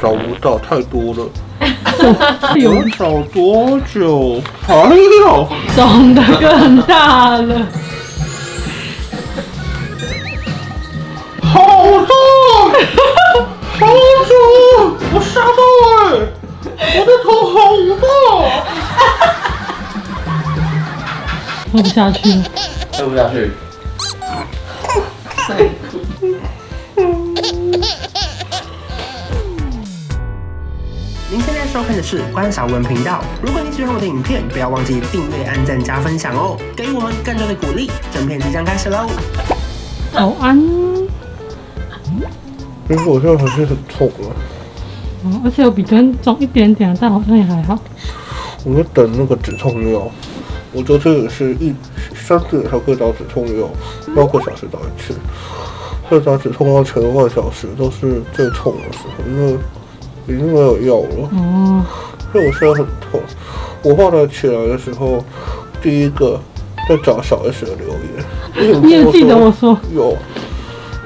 找不到，太多了。有找多久？还有，长得更大了。好痛，好多，我吓到哎！我的头好大，喝不下去了，喝不下去。收看的是关韶文频道。如果你喜欢我的影片，不要忘记订阅、按赞、加分享哦，给予我们更多的鼓励。正片即将开始喽！早安。其实我现在还是很痛啊。哦，而且我比昨天重一点点，但好像也还好。我在等那个止痛药，我昨天也是一三次才可以打止痛药，八个小时找一次。在打止痛药前半小时都是最痛的时候，因为已经没有药了。哦。所以我现在很痛。我后来起来的时候，第一个在找小 S 的留言，你也记得我说有。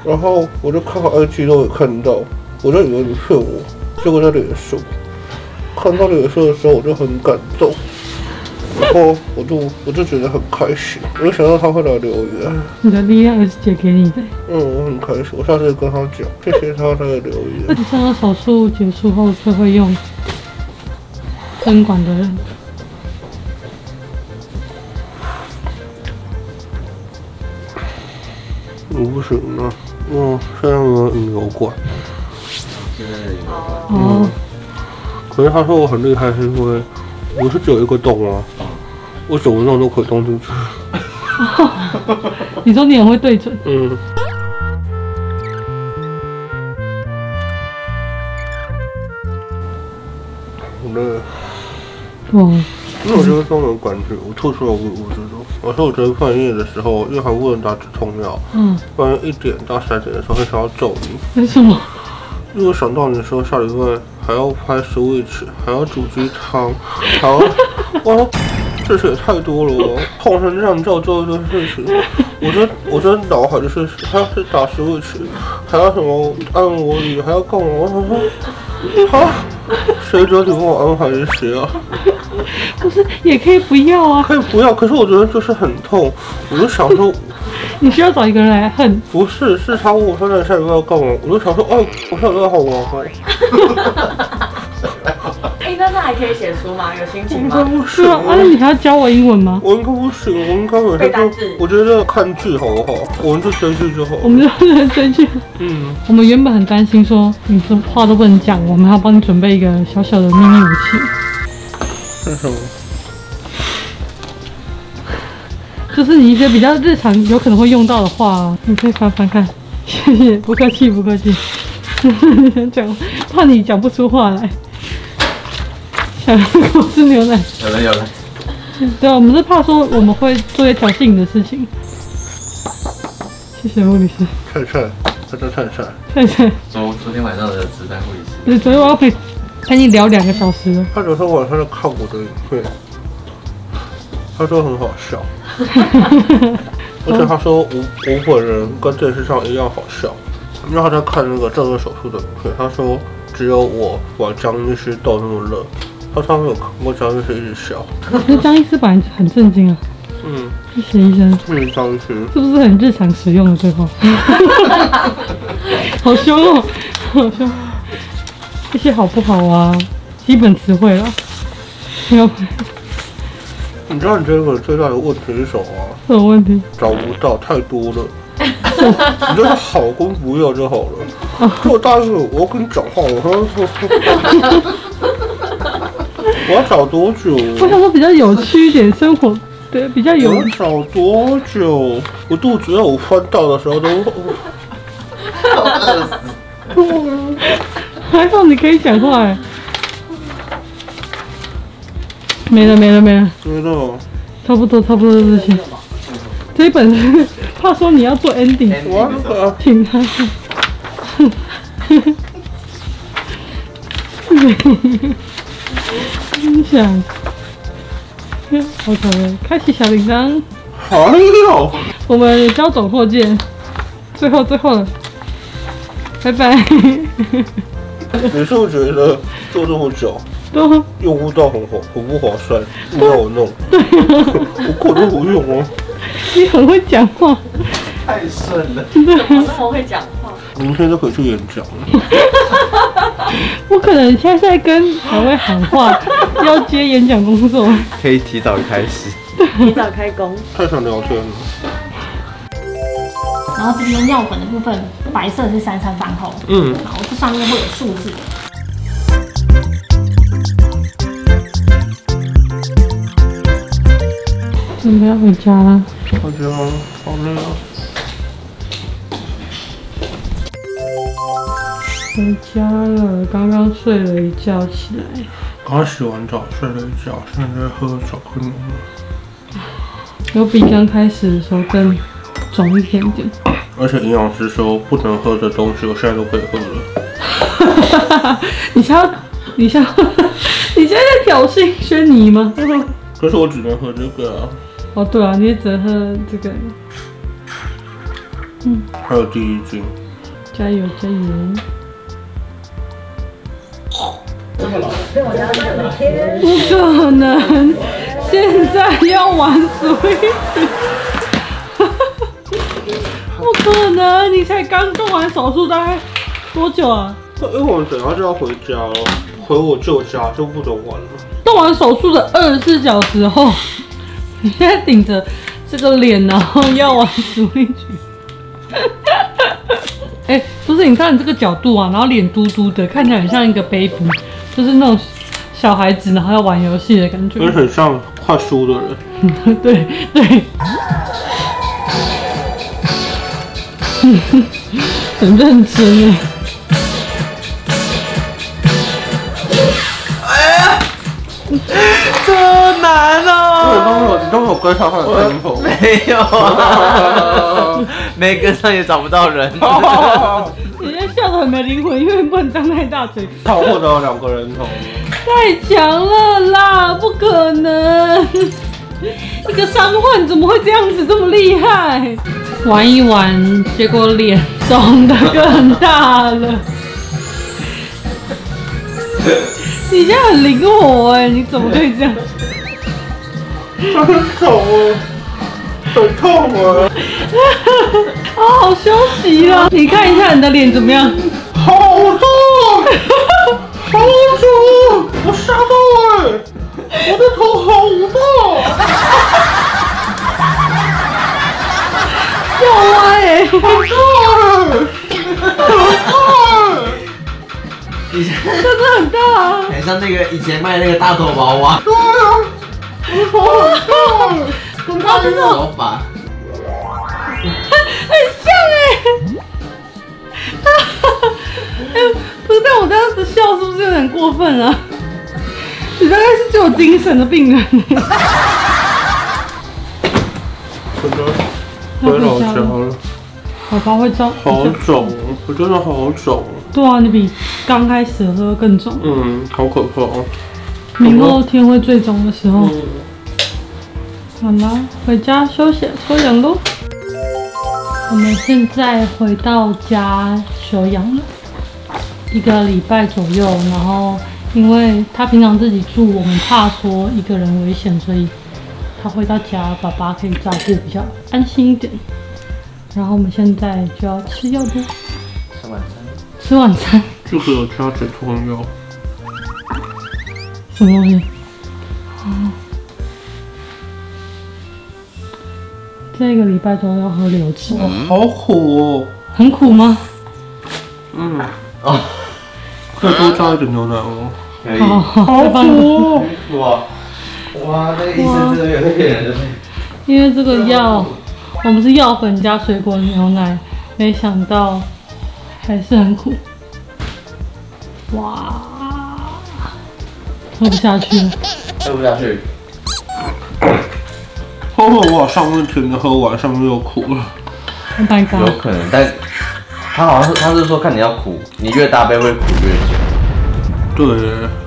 然后我就看到 IG 都有看到，我就以为你骗我，结果在脸书看到脸书的时候，我就很感动，然后我就我就觉得很开心，没想到他会来留言。你的力量是借给你的。嗯，我很开心，我下次跟他讲，谢谢他他的留言。而且像他手术结束后最会用针管的人。我不行了。嗯，现在没有引流管。现在引流管。哦。可是他说我很厉害，是因为我是只有一个洞啊，我怎么弄都可以动进去。你说你很会对准。嗯。好累。哦。因为我觉得都有感觉，我吐出来我我知道。我说我觉得半夜的时候，因为还不能打止痛药，嗯，半夜一点到三点的时候会想要揍你。为什么？因为我想到你说下礼拜还要拍 Switch，还要煮鸡汤，还要，哇，这事也太多了哦，痛成这样叫做一件事情，我觉得我觉得脑海就是还要去打 Switch，还要什么按摩椅，还要干嘛？我想说，好。谁知道你帮我安排的谁啊？不是，也可以不要啊。可以不要，可是我觉得就是很痛，我就想说，你需要找一个人来恨。不是，是他问我说那下礼拜要干嘛，我就想说，哦，我下礼拜好忙哦。哎，那他还可以写书吗？有心情吗？应该不是啊，那你还要教我英文吗？我应该不行，我应该每天就，我觉得看剧好不好？我们就追剧就好。我们就追剧。嗯。我们原本很担心说你什么话都不能讲，我们还要帮你准备一个小小的秘密武器。是什么？就是你一些比较日常有可能会用到的话，你可以翻翻看。谢谢，不客气，不客气。讲，怕你讲不出话来。想我是牛奶，有了有了。对啊，我们是怕说我们会做一些挑衅你的事情。谢谢陆律师。菜菜，他叫菜菜。菜菜。昨昨天晚上的值班会议室。对，昨天我要陪陪你聊两个小时了。他昨天晚上就看我的影片，他说很好笑，而且他说我我本人跟电视上一样好笑，因为他在看那个正颌手术的影片，他说只有我把江医师逗那么乐。他上面有看过张医师一直笑，那张医师本来很震惊啊。嗯，谢谢医生。嗯，张医师是不是很日常使用的对话？好凶哦，好凶。这些好不好啊？基本词汇了。没有。你知道你这个最大的问题是什么吗？什么问题？找不到，太多了。你就是好跟不要就好了。做大事，我要跟你讲话，我说说。我要找多久？我想说比较有趣一点，生活对比较有。我找多久？我肚子要我翻到的时候都。饿死！还好你可以讲话哎。没了没了没了。没了。差不多差不多的事情。这一本 是怕说你要做 ending，我可 挺他。分享，OK，开启小铃铛。还有，我们交总货见，最后最后了，拜拜。你是不是觉得做这么久，对啊，用不到很划很不划算，硬要 我弄？我口都不用哦。你很会讲话，太顺了。怎么那么会讲话？明天就可以去演讲了。我可能现在在跟海威喊话，要接演讲工作。可以提早开始。提早开工。太想聊天了。然后这边药粉的部分，白色是三餐饭后，嗯，然后这上面会有数字。准备要回家了。回家好累啊。回家了，刚刚睡了一觉起来。刚洗完澡，睡了一觉，现在在喝巧克力了。有比刚开始的时候更肿一点点。而且营养师说不能喝的东西，我现在都可以喝了。你现在，你现在，你现在在挑衅轩尼吗？可是我只能喝这个啊。哦，对啊，你也只能喝这个。嗯，还有第一句。加油加油！不可能，现在要玩 Switch。不可能，你才刚动完手术，大概多久啊？因为我们等下就要回家了，回我舅家就不能玩了。动完手术的二十四小时后，你现在顶着这个脸，然后要玩 Switch。哎、不是，你看你这个角度啊，然后脸嘟嘟的，看起来很像一个 baby，就是那种小孩子，然后要玩游戏的感觉。就是很像快输的人。对 对。很认真这难哦！你都没有跟上他的镜头？没有啊，没跟上也找不到人。你现在笑得很没灵魂，因为不能张太大嘴。他获得了两个人头。太强了啦！不可能，一个伤患怎么会这样子这么厉害？玩一玩，结果脸肿得更大了。你现在很灵活哎，你怎么可以这样？很肿哦，很痛啊！好 好休息了。你看一下你的脸怎么样？好痛，好肿，我吓到哎，我的头好大。要歪哎，好痛！以前真的很大啊，很像那个以前卖那个大头娃娃。对啊，我头很大，很大的手把，很像哎。不是，但我这样子笑是不是有点过分啊？你大概是最有精神的病人。真的。回老家了，宝宝会照。好肿，我真的好肿。对啊，你比刚开始的时候更肿。嗯，好可怕哦。明后天会最肿的时候。好啦，回家休息休养喽。我们现在回到家休养了，一个礼拜左右。然后，因为他平常自己住，我们怕说一个人危险，所以。他回到家，爸爸可以照顾比较安心一点。然后我们现在就要吃药了。吃晚餐。吃晚餐。这个有加止痛药。什么东西？啊。这个礼拜都要喝流质。好苦哦。很苦吗？嗯。哦。可以多加一点牛奶哦。可以。好苦。哇。哇，那个医生真的有点骗人的。因为这个药，我们是药粉加水果牛奶，没想到还是很苦。哇，喝不下去了。喝不下去。喝喝我，上面甜的喝完，上面又苦了。Oh my god！有可能，但他好像是他是说看你要苦，你越大杯会苦越久。对，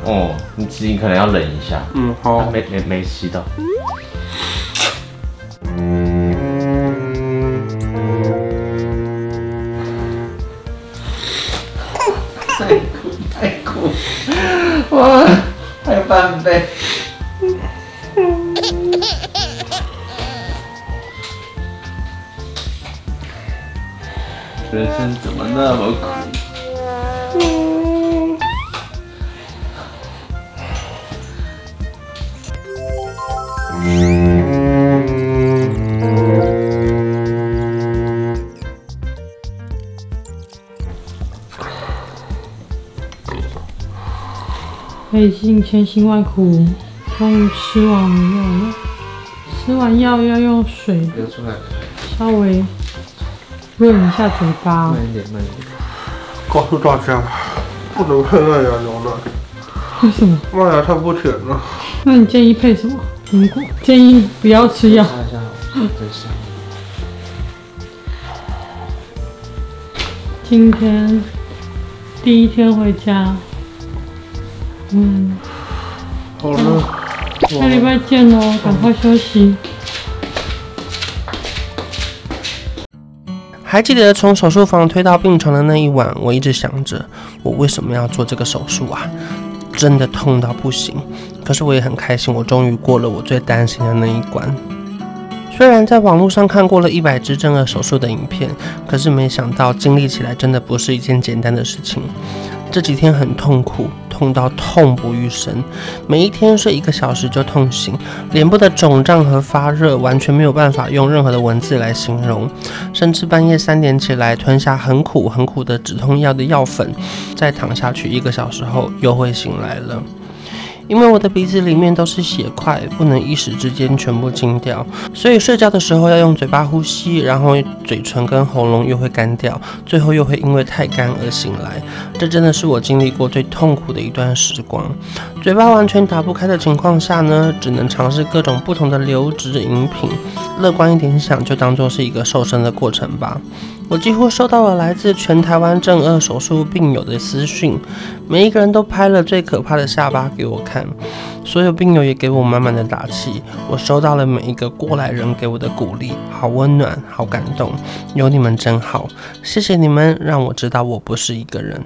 哦，你自己可能要忍一下。嗯，好，没没没吸到。哇，还有半杯。人生怎么那么苦？费尽千辛万苦，终于吃完药了。吃完药要用水流出来，稍微润一下嘴巴。慢一点，慢一点。告诉大家，不能配麦芽牛奶，为什么？麦芽太不甜了。那你建议配什么？苹果？建议不要吃药。看一下，等一下。今天第一天回家，嗯，好了，下礼拜见喽，赶快休息。还记得从手术房推到病床的那一晚，我一直想着，我为什么要做这个手术啊？真的痛到不行。可是我也很开心，我终于过了我最担心的那一关。虽然在网络上看过了一百支正顎手术的影片，可是没想到经历起来真的不是一件简单的事情。这几天很痛苦，痛到痛不欲生，每一天睡一个小时就痛醒，脸部的肿胀和发热完全没有办法用任何的文字来形容，甚至半夜三点起来吞下很苦很苦的止痛药的药粉，再躺下去一个小时后又会醒来了。因为我的鼻子里面都是血块，不能一时之间全部清掉，所以睡觉的时候要用嘴巴呼吸，然后嘴唇跟喉咙又会干掉，最后又会因为太干而醒来。这真的是我经历过最痛苦的一段时光。嘴巴完全打不开的情况下呢，只能尝试各种不同的流质饮品。乐观一点想，就当做是一个瘦身的过程吧。我几乎收到了来自全台湾正二手术病友的私讯，每一个人都拍了最可怕的下巴给我看，所有病友也给我满满的打气。我收到了每一个过来人给我的鼓励，好温暖，好感动，有你们真好，谢谢你们，让我知道我不是一个人。